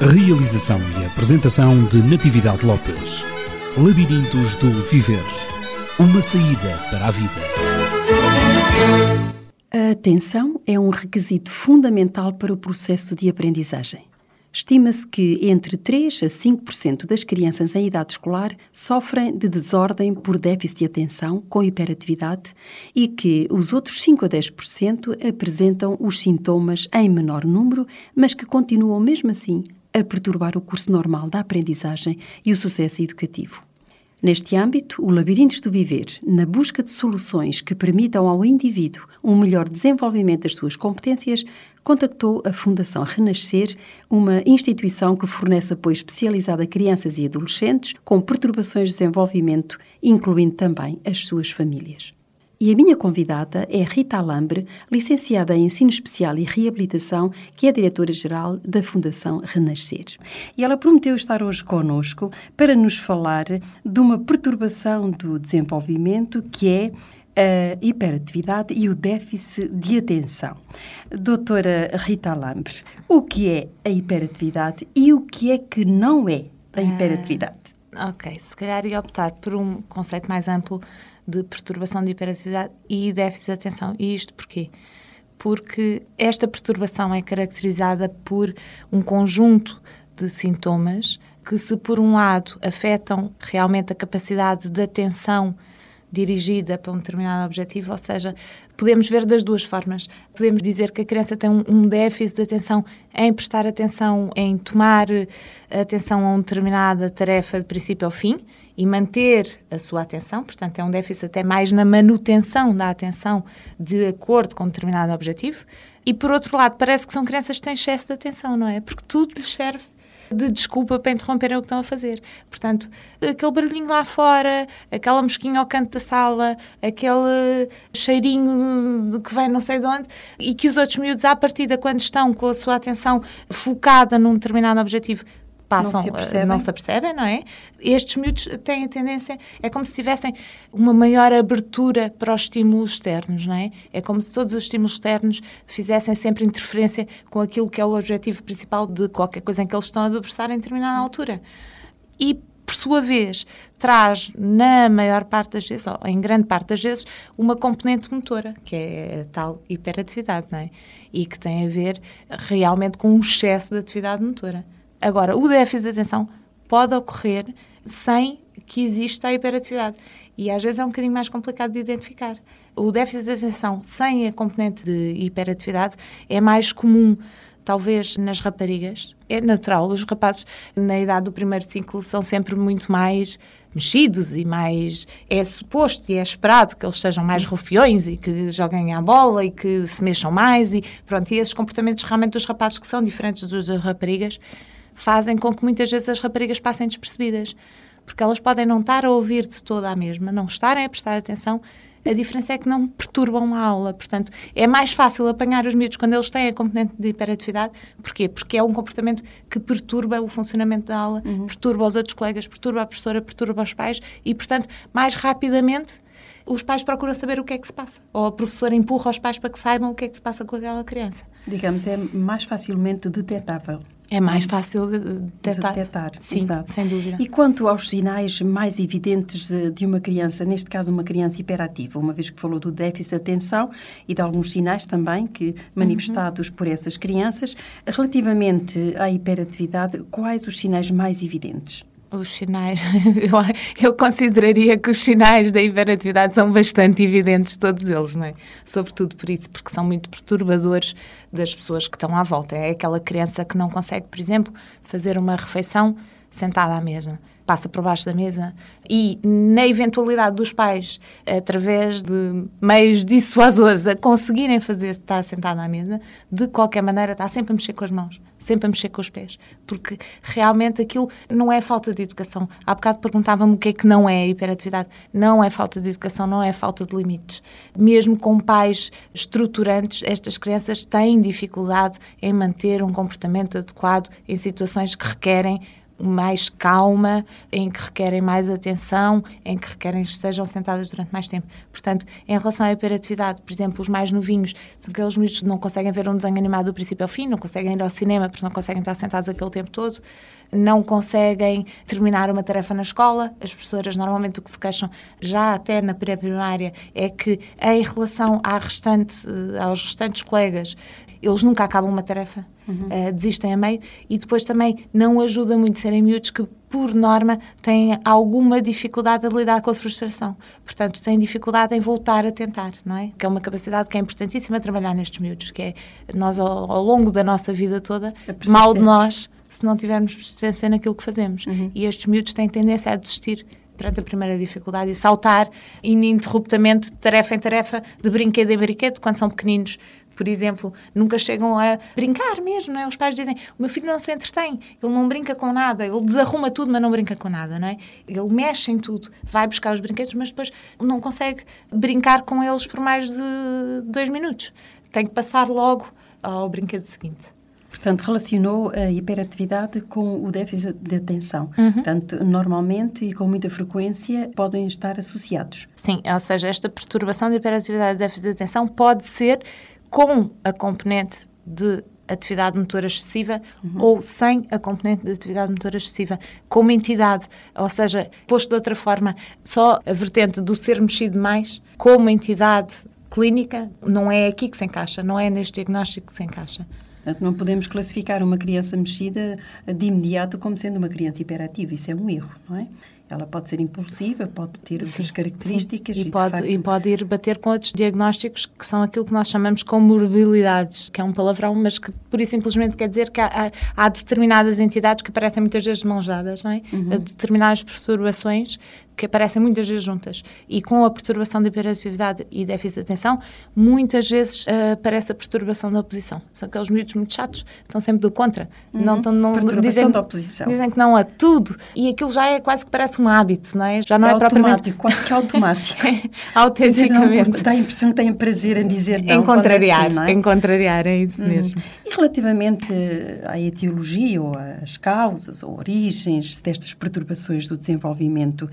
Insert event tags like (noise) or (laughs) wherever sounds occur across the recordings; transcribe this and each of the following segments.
Realização e apresentação de Natividade Lopes. Labirintos do Viver. Uma saída para a vida. A atenção é um requisito fundamental para o processo de aprendizagem. Estima-se que entre 3 a 5% das crianças em idade escolar sofrem de desordem por déficit de atenção com hiperatividade e que os outros 5 a 10% apresentam os sintomas em menor número, mas que continuam mesmo assim a perturbar o curso normal da aprendizagem e o sucesso educativo. Neste âmbito, o Labirintos do Viver, na busca de soluções que permitam ao indivíduo um melhor desenvolvimento das suas competências, contactou a Fundação Renascer, uma instituição que fornece apoio especializado a crianças e adolescentes com perturbações de desenvolvimento, incluindo também as suas famílias. E a minha convidada é Rita Alambre, licenciada em Ensino Especial e Reabilitação, que é diretora-geral da Fundação Renascer. E ela prometeu estar hoje conosco para nos falar de uma perturbação do desenvolvimento que é a hiperatividade e o déficit de atenção. Doutora Rita Alambre, o que é a hiperatividade e o que é que não é a hiperatividade? Ah, ok, se calhar ia optar por um conceito mais amplo de perturbação de hiperatividade e déficit de atenção. E isto porquê? Porque esta perturbação é caracterizada por um conjunto de sintomas que, se por um lado afetam realmente a capacidade de atenção dirigida para um determinado objetivo, ou seja, podemos ver das duas formas. Podemos dizer que a criança tem um, déficit de atenção em prestar atenção, em tomar atenção a uma determinada tarefa de princípio ao fim e manter a sua atenção, portanto, é um déficit até mais na manutenção da atenção de acordo com um determinado objetivo. E por outro lado, parece que são crianças que têm excesso de atenção, não é? Porque tudo lhes serve de desculpa para interromperem o que estão a fazer. Portanto, aquele barulhinho lá fora, aquela mosquinha ao canto da sala, aquele cheirinho que vem não sei de onde, e que os outros miúdos, à partida, quando estão com a sua atenção focada num determinado objetivo, passam, não se, apercebem. não se apercebem, não é? Estes miúdos têm a tendência, é como se tivessem uma maior abertura para os estímulos externos, não é? É como se todos os estímulos externos fizessem sempre interferência com aquilo que é o objetivo principal de qualquer coisa em que eles estão a debruçar em determinada altura. E por sua vez, traz, na maior parte das vezes, ou em grande parte das vezes, uma componente motora, que é a tal hiperatividade, não é? E que tem a ver realmente com um excesso de atividade motora. Agora, o déficit de atenção pode ocorrer sem que exista a hiperatividade. E às vezes é um bocadinho mais complicado de identificar. O déficit de atenção sem a componente de hiperatividade é mais comum, talvez, nas raparigas. É natural, os rapazes, na idade do primeiro ciclo, são sempre muito mais mexidos e mais. É suposto e é esperado que eles sejam mais rufiões e que joguem à bola e que se mexam mais. E pronto, e esses comportamentos realmente dos rapazes que são diferentes dos das raparigas fazem com que muitas vezes as raparigas passem despercebidas, porque elas podem não estar a ouvir de toda a mesma, não estarem a prestar atenção, a diferença é que não perturbam a aula. Portanto, é mais fácil apanhar os miúdos quando eles têm a componente de hiperatividade. Porquê? Porque é um comportamento que perturba o funcionamento da aula, uhum. perturba os outros colegas, perturba a professora, perturba os pais e, portanto, mais rapidamente os pais procuram saber o que é que se passa. Ou a professora empurra os pais para que saibam o que é que se passa com aquela criança. Digamos, é mais facilmente detetável. É mais fácil de detectar. De detectar. Sim, Exato. sem dúvida. E quanto aos sinais mais evidentes de uma criança, neste caso uma criança hiperativa, uma vez que falou do déficit de atenção e de alguns sinais também que manifestados uhum. por essas crianças, relativamente à hiperatividade, quais os sinais mais evidentes? Os sinais, (laughs) eu, eu, consideraria que os sinais da hiperatividade são bastante evidentes, todos eles, não é? Sobretudo por isso, porque são muito perturbadores das pessoas que estão à volta. É aquela criança que não consegue, por exemplo, fazer uma refeição sentada à mesa passa por baixo da mesa e, na eventualidade dos pais, através de meios dissuasores, a conseguirem fazer estar sentado à mesa, de qualquer maneira está sempre a mexer com as mãos, sempre a mexer com os pés, porque realmente aquilo não é falta de educação. Há bocado perguntava-me o que é que não é a hiperatividade. Não é falta de educação, não é falta de limites. Mesmo com pais estruturantes, estas crianças têm dificuldade em manter um comportamento adequado em situações que requerem mais calma, em que requerem mais atenção, em que requerem que estejam sentadas durante mais tempo. Portanto, em relação à hiperatividade, por exemplo, os mais novinhos são aqueles miúdos que não conseguem ver um desenho animado do princípio ao fim, não conseguem ir ao cinema porque não conseguem estar sentados aquele tempo todo, não conseguem terminar uma tarefa na escola. As professoras normalmente o que se queixam, já até na pré-primária, é que em relação à restante, eh, aos restantes colegas, eles nunca acabam uma tarefa, uhum. uh, desistem a meio e depois também não ajuda muito serem miúdos que, por norma, têm alguma dificuldade a lidar com a frustração. Portanto, têm dificuldade em voltar a tentar, não é? Que é uma capacidade que é importantíssima trabalhar nestes miúdos, que é nós, ao, ao longo da nossa vida toda, mal de nós se não tivermos persistência naquilo que fazemos. Uhum. E estes miúdos têm tendência a desistir perante a primeira dificuldade e saltar ininterruptamente, tarefa em tarefa, de brinquedo em brinquedo, quando são pequeninos por exemplo, nunca chegam a brincar mesmo, não é? Os pais dizem, o meu filho não se entretém, ele não brinca com nada, ele desarruma tudo, mas não brinca com nada, não é? Ele mexe em tudo, vai buscar os brinquedos, mas depois não consegue brincar com eles por mais de dois minutos. Tem que passar logo ao brinquedo seguinte. Portanto, relacionou a hiperatividade com o déficit de atenção. Uhum. Portanto, normalmente e com muita frequência podem estar associados. Sim, ou seja, esta perturbação de hiperatividade e déficit de atenção pode ser com a componente de atividade motora excessiva uhum. ou sem a componente de atividade motora excessiva, como entidade, ou seja, posto de outra forma, só a vertente do ser mexido mais, como entidade clínica, não é aqui que se encaixa, não é neste diagnóstico que se encaixa. Portanto, não podemos classificar uma criança mexida de imediato como sendo uma criança hiperativa, isso é um erro, não é? Ela pode ser impulsiva, pode ter outras características. E, e, pode, facto... e pode ir bater com outros diagnósticos que são aquilo que nós chamamos de comorbilidades, que é um palavrão, mas que por e simplesmente quer dizer que há, há, há determinadas entidades que aparecem muitas vezes mãos dadas, não é? Uhum. Determinadas perturbações que aparecem muitas vezes juntas. E com a perturbação da hiperatividade e déficit de atenção, muitas vezes uh, aparece a perturbação da oposição. São aqueles miúdos muito chatos, estão sempre do contra. Uhum. Não, não, perturbação dizem, da oposição. Dizem que não a tudo. E aquilo já é quase que parece um hábito, não é? Já não é, é propriamente... quase que automático. (laughs) é, autenticamente. Dizer, dá a impressão que têm prazer em dizer não. Em é contrariar, assim, é? em contrariar, é isso uhum. mesmo. E relativamente à etiologia, ou às causas, ou origens destas perturbações do desenvolvimento,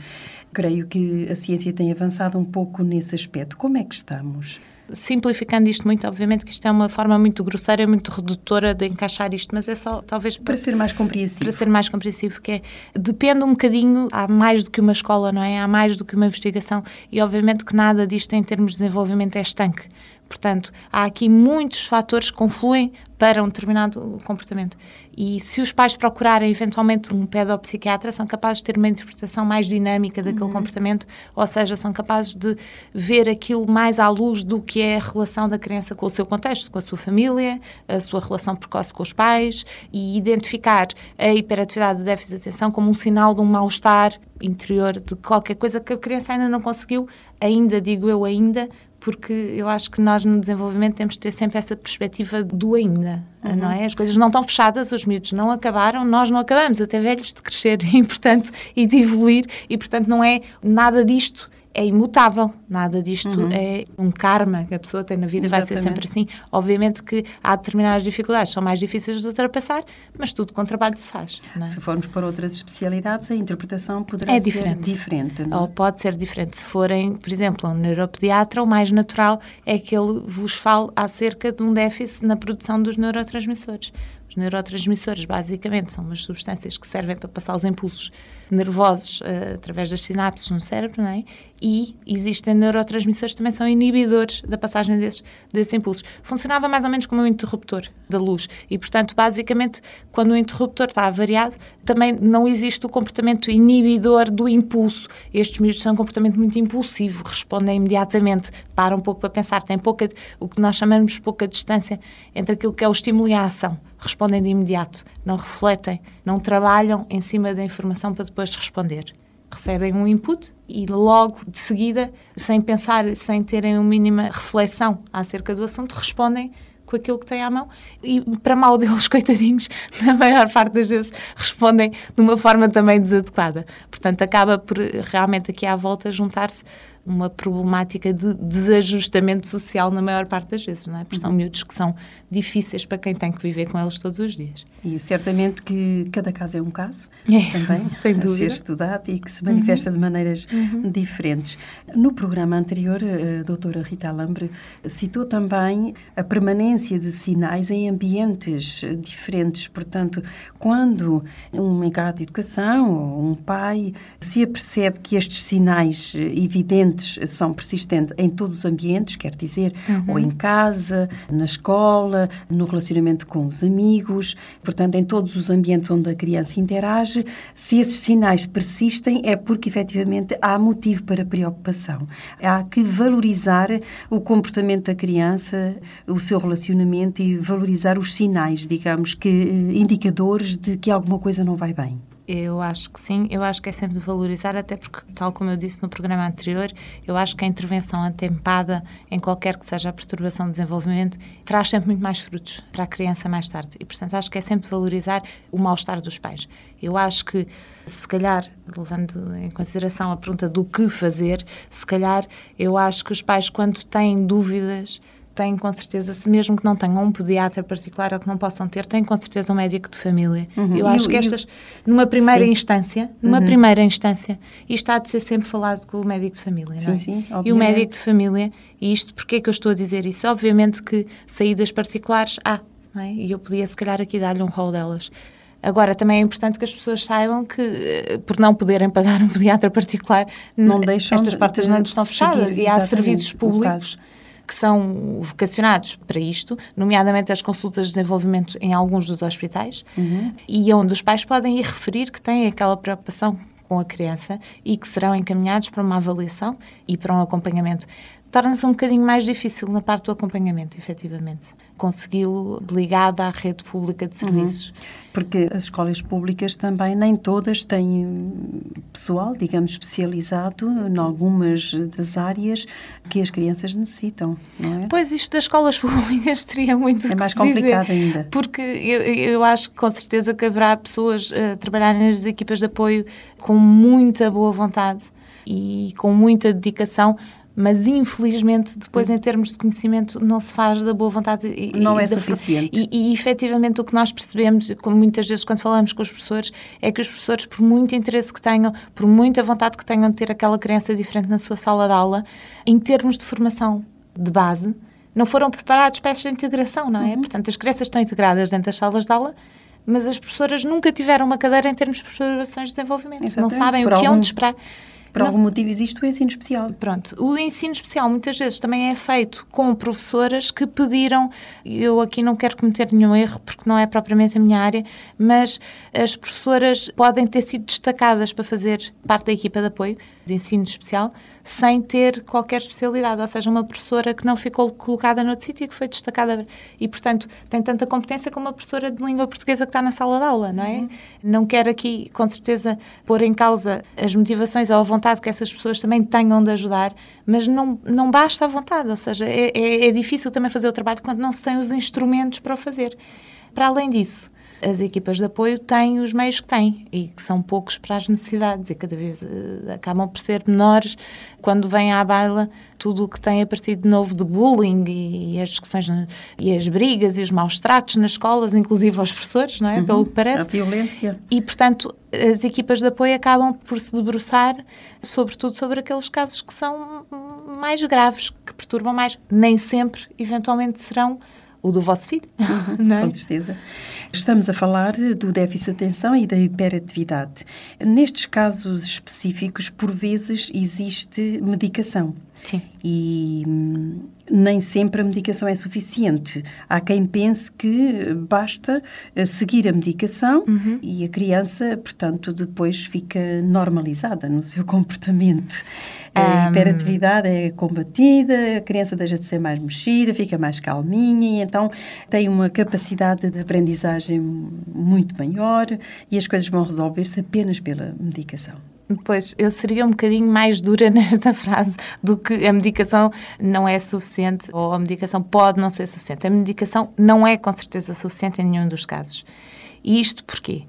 creio que a ciência tem avançado um pouco nesse aspecto. Como é que estamos? simplificando isto muito, obviamente que isto é uma forma muito grosseira, muito redutora de encaixar isto, mas é só talvez para, para ser mais compreensível. Para ser mais compreensível, que é depende um bocadinho, há mais do que uma escola, não é? Há mais do que uma investigação e obviamente que nada disto em termos de desenvolvimento é estanque. Portanto, há aqui muitos fatores que confluem para um determinado comportamento. E se os pais procurarem eventualmente um pedopsiquiatra, são capazes de ter uma interpretação mais dinâmica daquele uhum. comportamento, ou seja, são capazes de ver aquilo mais à luz do que é a relação da criança com o seu contexto, com a sua família, a sua relação precoce com os pais e identificar a hiperatividade do déficit de atenção como um sinal de um mal-estar interior, de qualquer coisa que a criança ainda não conseguiu, ainda digo eu ainda, porque eu acho que nós no desenvolvimento temos de ter sempre essa perspectiva do ainda, uhum. não é? As coisas não estão fechadas, os miúdos não acabaram, nós não acabamos, até velhos, de crescer (laughs) e, portanto, e de evoluir, e, portanto, não é nada disto é imutável, nada disto uhum. é um karma que a pessoa tem na vida, Exatamente. vai ser sempre assim. Obviamente que há determinadas dificuldades, são mais difíceis de ultrapassar, mas tudo com trabalho se faz. É? Se formos para outras especialidades, a interpretação poderá é ser diferente. diferente Ou pode ser diferente. Se forem, por exemplo, um neuropediatra, o mais natural é que ele vos fale acerca de um déficit na produção dos neurotransmissores. Os neurotransmissores, basicamente, são umas substâncias que servem para passar os impulsos nervosos uh, através das sinapses no cérebro, não é? E existem neurotransmissores que também são inibidores da passagem desses, desses impulsos. Funcionava mais ou menos como um interruptor da luz. E, portanto, basicamente, quando o interruptor está avariado, também não existe o comportamento inibidor do impulso. Estes miúdos têm um comportamento muito impulsivo, respondem imediatamente, param um pouco para pensar, têm pouca, o que nós chamamos de pouca distância entre aquilo que é o estímulo e a ação. respondem de imediato, não refletem, não trabalham em cima da informação para depois responder. Recebem um input e logo de seguida, sem pensar, sem terem uma mínima reflexão acerca do assunto, respondem com aquilo que têm à mão e, para mal deles, (laughs) coitadinhos, na maior parte das vezes respondem de uma forma também desadequada. Portanto, acaba por realmente aqui à volta juntar-se uma problemática de desajustamento social na maior parte das vezes, não é? Porque são uhum. miúdos que são difíceis para quem tem que viver com eles todos os dias. E certamente que cada caso é um caso, é, também, (laughs) sem dúvida. a ser estudado e que se manifesta uhum. de maneiras uhum. diferentes. No programa anterior, a doutora Rita Alambre citou também a permanência de sinais em ambientes diferentes. Portanto, quando um encargado de educação ou um pai se apercebe que estes sinais evidentes são persistentes em todos os ambientes, quer dizer, uhum. ou em casa, na escola, no relacionamento com os amigos, portanto, em todos os ambientes onde a criança interage, se esses sinais persistem, é porque efetivamente há motivo para preocupação. Há que valorizar o comportamento da criança, o seu relacionamento e valorizar os sinais, digamos que eh, indicadores de que alguma coisa não vai bem. Eu acho que sim, eu acho que é sempre de valorizar, até porque, tal como eu disse no programa anterior, eu acho que a intervenção atempada em qualquer que seja a perturbação do desenvolvimento traz sempre muito mais frutos para a criança mais tarde. E, portanto, acho que é sempre de valorizar o mal-estar dos pais. Eu acho que, se calhar, levando em consideração a pergunta do que fazer, se calhar eu acho que os pais, quando têm dúvidas, têm com certeza, se mesmo que não tenham um pediatra particular ou que não possam ter, têm com certeza um médico de família. Uhum. Eu acho que estas, numa primeira sim. instância, numa uhum. primeira instância, isto há de ser sempre falado com o médico de família, sim, não é? Sim, e o médico de família, e isto, porque é que eu estou a dizer isso? Obviamente que saídas particulares há, não é? E eu podia se calhar aqui dar-lhe um rol delas. Agora, também é importante que as pessoas saibam que, eh, por não poderem pagar um (laughs) pediatra particular, não deixam estas portas não estão fechadas e há serviços públicos que são vocacionados para isto, nomeadamente as consultas de desenvolvimento em alguns dos hospitais, uhum. e onde os pais podem ir referir que têm aquela preocupação com a criança e que serão encaminhados para uma avaliação e para um acompanhamento. Torna-se um bocadinho mais difícil na parte do acompanhamento, efetivamente consegui-lo ligado à rede pública de serviços. Uhum. Porque as escolas públicas também nem todas têm pessoal, digamos, especializado em algumas das áreas que as crianças necessitam, não é? Pois, isto das escolas (laughs) públicas teria muito É mais complicado dizer, ainda. Porque eu, eu acho que com certeza que haverá pessoas a trabalharem nas equipas de apoio com muita boa vontade e com muita dedicação, mas infelizmente depois em termos de conhecimento não se faz da boa vontade e, não é suficiente. E, e efetivamente o que nós percebemos como muitas vezes quando falamos com os professores é que os professores por muito interesse que tenham por muita vontade que tenham de ter aquela criança diferente na sua sala de aula em termos de formação de base não foram preparados para esta integração não é? Uhum. portanto as crianças estão integradas dentro das salas de aula mas as professoras nunca tiveram uma cadeira em termos de preparações de desenvolvimento. Exatamente. não sabem por o que é onde esperar por algum motivo existe o ensino especial. Pronto. O ensino especial muitas vezes também é feito com professoras que pediram, eu aqui não quero cometer nenhum erro porque não é propriamente a minha área, mas as professoras podem ter sido destacadas para fazer parte da equipa de apoio de ensino especial sem ter qualquer especialidade, ou seja, uma professora que não ficou colocada no outro sítio e que foi destacada e, portanto, tem tanta competência como uma professora de língua portuguesa que está na sala de aula, não é? Uhum. Não quero aqui, com certeza, pôr em causa as motivações ou a vontade que essas pessoas também tenham de ajudar, mas não, não basta a vontade, ou seja, é, é, é difícil também fazer o trabalho quando não se tem os instrumentos para o fazer. Para além disso, as equipas de apoio têm os meios que têm e que são poucos para as necessidades e cada vez uh, acabam por ser menores quando vem à baila tudo o que tem aparecido de novo de bullying e, e as discussões e as brigas e os maus tratos nas escolas, inclusive aos professores, não é? Uhum, Pelo que parece. A violência. E, portanto, as equipas de apoio acabam por se debruçar, sobretudo, sobre aqueles casos que são mais graves, que perturbam mais. Nem sempre, eventualmente, serão o do vosso filho. (laughs) Uhum, é? Com certeza. Estamos a falar do déficit de atenção e da hiperatividade. Nestes casos específicos, por vezes, existe medicação. Sim. E hum, nem sempre a medicação é suficiente. Há quem pense que basta eh, seguir a medicação uhum. e a criança, portanto, depois fica normalizada no seu (laughs) comportamento. A hiperatividade é combatida, a criança deixa de ser mais mexida, fica mais calminha e então tem uma capacidade de aprendizagem muito maior e as coisas vão resolver-se apenas pela medicação. Pois, eu seria um bocadinho mais dura (laughs) nesta frase do que a medicação não é suficiente ou a medicação pode não ser suficiente. A medicação não é com certeza suficiente em nenhum dos casos. E isto porquê?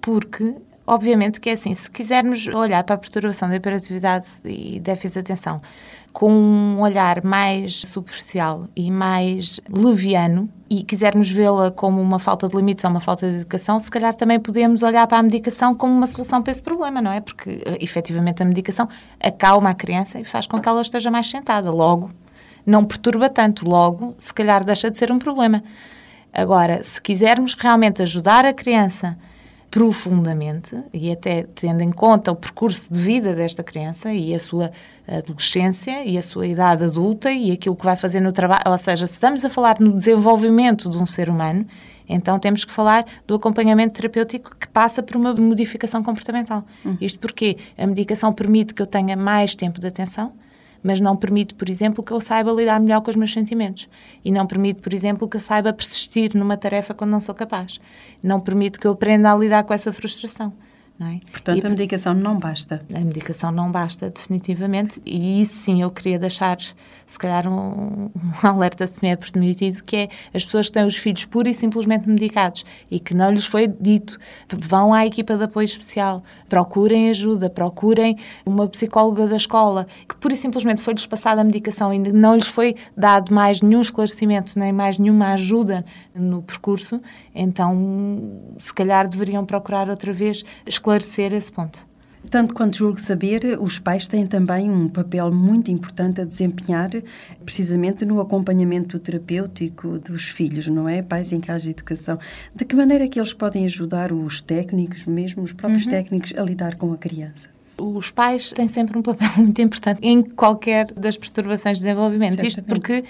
Porque, obviamente, que é assim, se quisermos olhar para a perturbação da hiperatividade e déficit de atenção com um olhar mais superficial e mais leviano e quisermos vê-la como uma falta de limites ou uma falta de educação, se calhar também podemos olhar para a medicação como uma solução para esse problema, não é? Porque efetivamente a medicação acalma a criança e faz com que ela esteja mais sentada. Logo, não perturba tanto, logo, se calhar deixa de ser um problema. Agora, se quisermos realmente ajudar a criança profundamente e até tendo em conta o percurso de vida desta criança e a sua adolescência e a sua idade adulta e aquilo que vai fazer no trabalho, ou seja, se estamos a falar no desenvolvimento de um ser humano, então temos que falar do acompanhamento terapêutico que passa por uma modificação comportamental. Uhum. Isto porque a medicação permite que eu tenha mais tempo de atenção, mas não permite, por exemplo, que eu saiba lidar melhor com os meus sentimentos. E não permite, por exemplo, que eu saiba persistir numa tarefa quando não sou capaz. Não permite que eu aprenda a lidar com essa frustração. É? Portanto, e, a medicação não basta. A medicação não basta, definitivamente, e isso sim eu queria deixar, se calhar, um, um (laughs) alerta se me é permitido, que é as pessoas que têm os filhos pura e simplesmente medicados e que não lhes foi dito, vão à equipa de apoio especial, procurem ajuda, procurem uma psicóloga da escola, que pura e simplesmente foi-lhes passada a medicação e não lhes foi dado mais nenhum esclarecimento, nem mais nenhuma ajuda no percurso, então se calhar deveriam procurar outra vez esclarecer esse ponto. Tanto quanto julgo saber, os pais têm também um papel muito importante a desempenhar, precisamente no acompanhamento terapêutico dos filhos, não é? Pais em casa de educação. De que maneira é que eles podem ajudar os técnicos, mesmo os próprios uhum. técnicos, a lidar com a criança? Os pais têm sempre um papel (laughs) muito importante em qualquer das perturbações de desenvolvimento. Certamente. Isto porque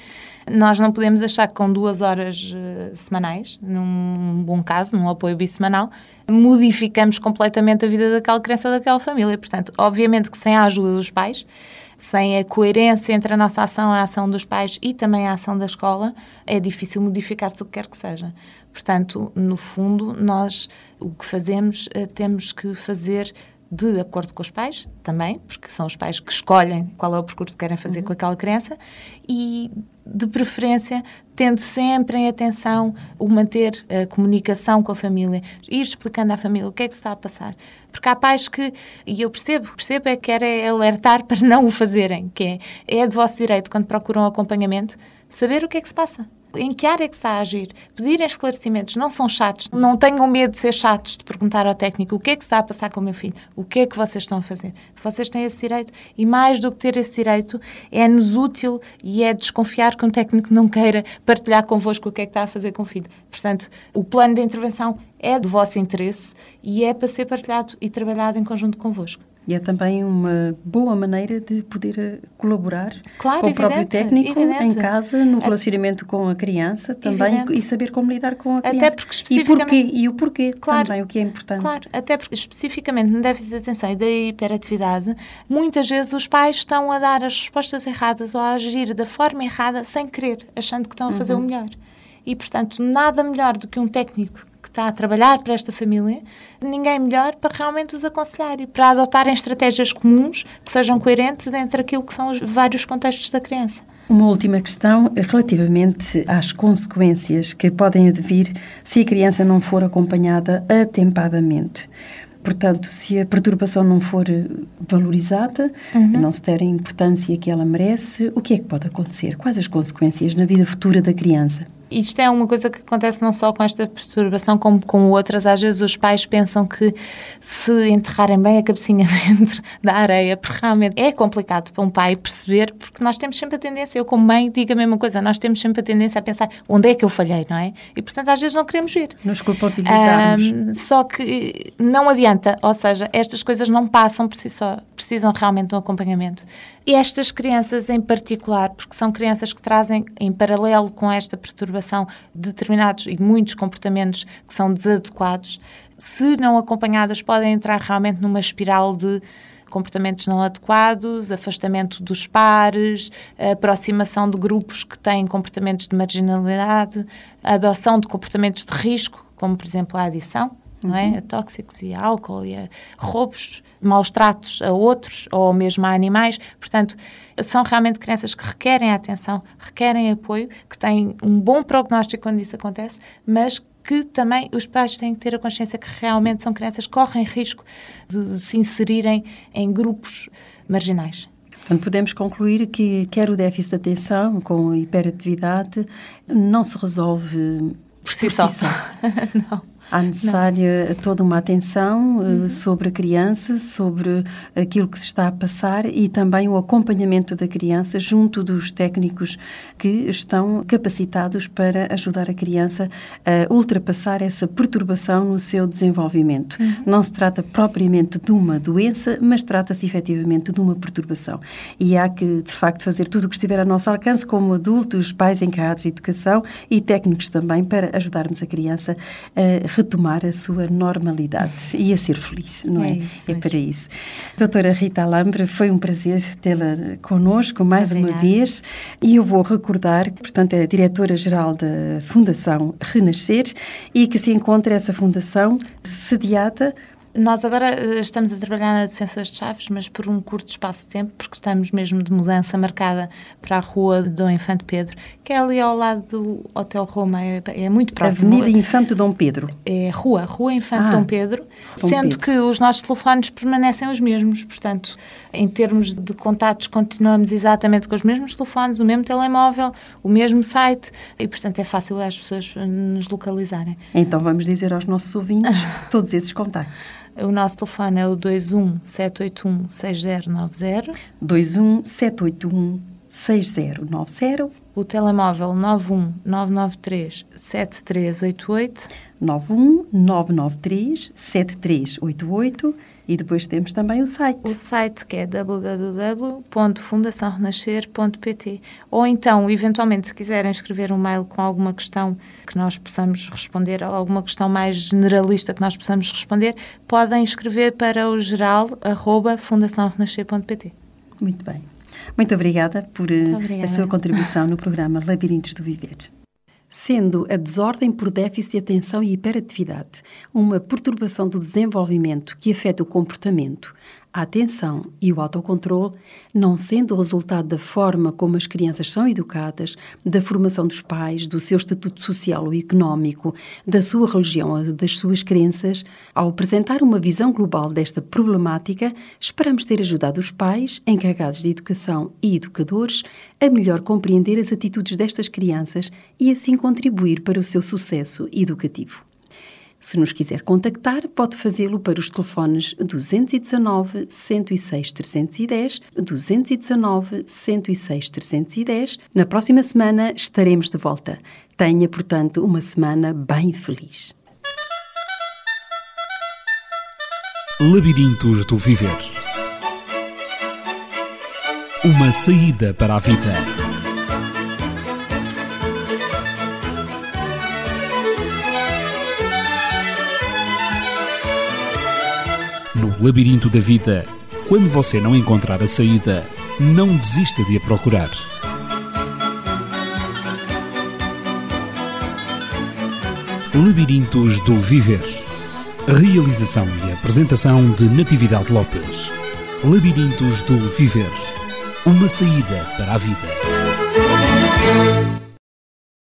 nós não podemos achar que com duas horas uh, semanais, num bom caso, num apoio bissemanal, modificamos completamente a vida daquela criança, daquela família. Portanto, obviamente que sem a ajuda dos pais, sem a coerência entre a nossa ação, a ação dos pais e também a ação da escola, é difícil modificar-se o que quer que seja. Portanto, no fundo, nós o que fazemos, uh, temos que fazer de acordo com os pais, também, porque são os pais que escolhem qual é o percurso que querem fazer uhum. com aquela criança, e de preferência tendo sempre em atenção o manter a comunicação com a família, ir explicando à família o que é que se está a passar. Porque há pais que, e eu percebo, percebo é que querem alertar para não o fazerem, que é, é de vosso direito, quando procuram acompanhamento, saber o que é que se passa em que área é que está a agir, pedirem esclarecimentos, não são chatos, não tenham medo de ser chatos, de perguntar ao técnico o que é que está a passar com o meu filho, o que é que vocês estão a fazer. Vocês têm esse direito e mais do que ter esse direito, é-nos útil e é desconfiar que um técnico não queira partilhar convosco o que é que está a fazer com o filho. Portanto, o plano de intervenção é do vosso interesse e é para ser partilhado e trabalhado em conjunto convosco. E é também uma boa maneira de poder eh, colaborar claro, com o próprio técnico evidente. em casa, no relacionamento com a criança também evidente. e saber como lidar com a criança. Até porque especificamente... E, porquê, e o porquê claro, também, o que é importante. Claro, até porque especificamente no déficit de atenção e da hiperatividade, muitas vezes os pais estão a dar as respostas erradas ou a agir da forma errada sem querer, achando que estão a fazer uhum. o melhor. E, portanto, nada melhor do que um técnico está a trabalhar para esta família, ninguém melhor para realmente os aconselhar e para adotarem estratégias comuns que sejam coerentes entre aquilo que são os vários contextos da criança. Uma última questão relativamente às consequências que podem advir se a criança não for acompanhada atempadamente. Portanto, se a perturbação não for valorizada, uhum. não se der a importância que ela merece, o que é que pode acontecer? Quais as consequências na vida futura da criança? Isto é uma coisa que acontece não só com esta perturbação, como com outras. Às vezes os pais pensam que se enterrarem bem a cabecinha (laughs) dentro da areia, porque realmente é complicado para um pai perceber, porque nós temos sempre a tendência, eu como mãe digo a mesma coisa, nós temos sempre a tendência a pensar onde é que eu falhei, não é? E portanto às vezes não queremos ir. Nos culpabilizamos. Um, só que não adianta, ou seja, estas coisas não passam por si só, precisam realmente de um acompanhamento. E estas crianças em particular, porque são crianças que trazem em paralelo com esta perturbação determinados e muitos comportamentos que são desadequados, se não acompanhadas, podem entrar realmente numa espiral de comportamentos não adequados, afastamento dos pares, aproximação de grupos que têm comportamentos de marginalidade, adoção de comportamentos de risco, como por exemplo a adição, não é? Uhum. A tóxicos e a álcool e a roubos, maus tratos a outros ou mesmo a animais. Portanto, são realmente crianças que requerem atenção, requerem apoio, que têm um bom prognóstico quando isso acontece, mas que também os pais têm que ter a consciência que realmente são crianças que correm risco de se inserirem em grupos marginais. Portanto, podemos concluir que quer o déficit de atenção com a hiperatividade não se resolve por si, por só. Si só. (laughs) não. Há necessária não. toda uma atenção eh, uhum. sobre a criança, sobre aquilo que se está a passar e também o acompanhamento da criança junto dos técnicos que estão capacitados para ajudar a criança a ultrapassar essa perturbação no seu desenvolvimento. Uhum. Não se trata propriamente de uma doença, mas trata-se efetivamente de uma perturbação. E há que, de facto, fazer tudo o que estiver ao nosso alcance, como adultos, pais encarregados de educação e técnicos também, para ajudarmos a criança a retomar a sua normalidade e a ser feliz, não é? É, isso, é para isso. Doutora Rita Alambre, foi um prazer tê-la connosco mais Obrigada. uma vez e eu vou recordar que, portanto, é a diretora-geral da Fundação Renascer e que se encontra essa fundação sediada nós agora eh, estamos a trabalhar na Defensores de Chaves, mas por um curto espaço de tempo, porque estamos mesmo de mudança marcada para a rua do Infante Pedro, que é ali ao lado do Hotel Roma, é, é muito próximo. Avenida Infante Dom Pedro. É Rua, Rua Infante ah, Dom Pedro, Dom sendo Pedro. que os nossos telefones permanecem os mesmos, portanto, em termos de contatos, continuamos exatamente com os mesmos telefones, o mesmo telemóvel, o mesmo site, e portanto é fácil as pessoas nos localizarem. Então vamos dizer aos nossos ouvintes todos esses contactos. O nosso telefone é o 21 781 6090. 21 781 6090. O telemóvel 91 993 7388. 91 993 7388 e depois temos também o site. O site que é www.fundaçãorenascer.pt ou então, eventualmente, se quiserem escrever um mail com alguma questão que nós possamos responder, ou alguma questão mais generalista que nós possamos responder, podem escrever para o geral arroba fundaçãorenascer.pt. Muito bem. Muito obrigada por eh, obrigada. a sua contribuição no programa (laughs) Labirintos do Viver sendo a desordem por déficit de atenção e hiperatividade uma perturbação do desenvolvimento que afeta o comportamento, a atenção e o autocontrole, não sendo o resultado da forma como as crianças são educadas, da formação dos pais, do seu estatuto social ou económico, da sua religião ou das suas crenças, ao apresentar uma visão global desta problemática, esperamos ter ajudado os pais, encarregados de educação e educadores a melhor compreender as atitudes destas crianças e assim contribuir para o seu sucesso educativo. Se nos quiser contactar, pode fazê-lo para os telefones 219 106 310, 219 106 310. Na próxima semana estaremos de volta. Tenha, portanto, uma semana bem feliz. Labirintos do Viver Uma saída para a vida. Labirinto da vida, quando você não encontrar a saída, não desista de a procurar. Labirintos do Viver. Realização e apresentação de Natividade Lopes. Labirintos do Viver. Uma saída para a vida.